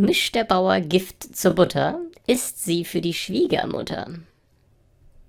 Mischt der Bauer Gift zur Butter, isst sie für die Schwiegermutter.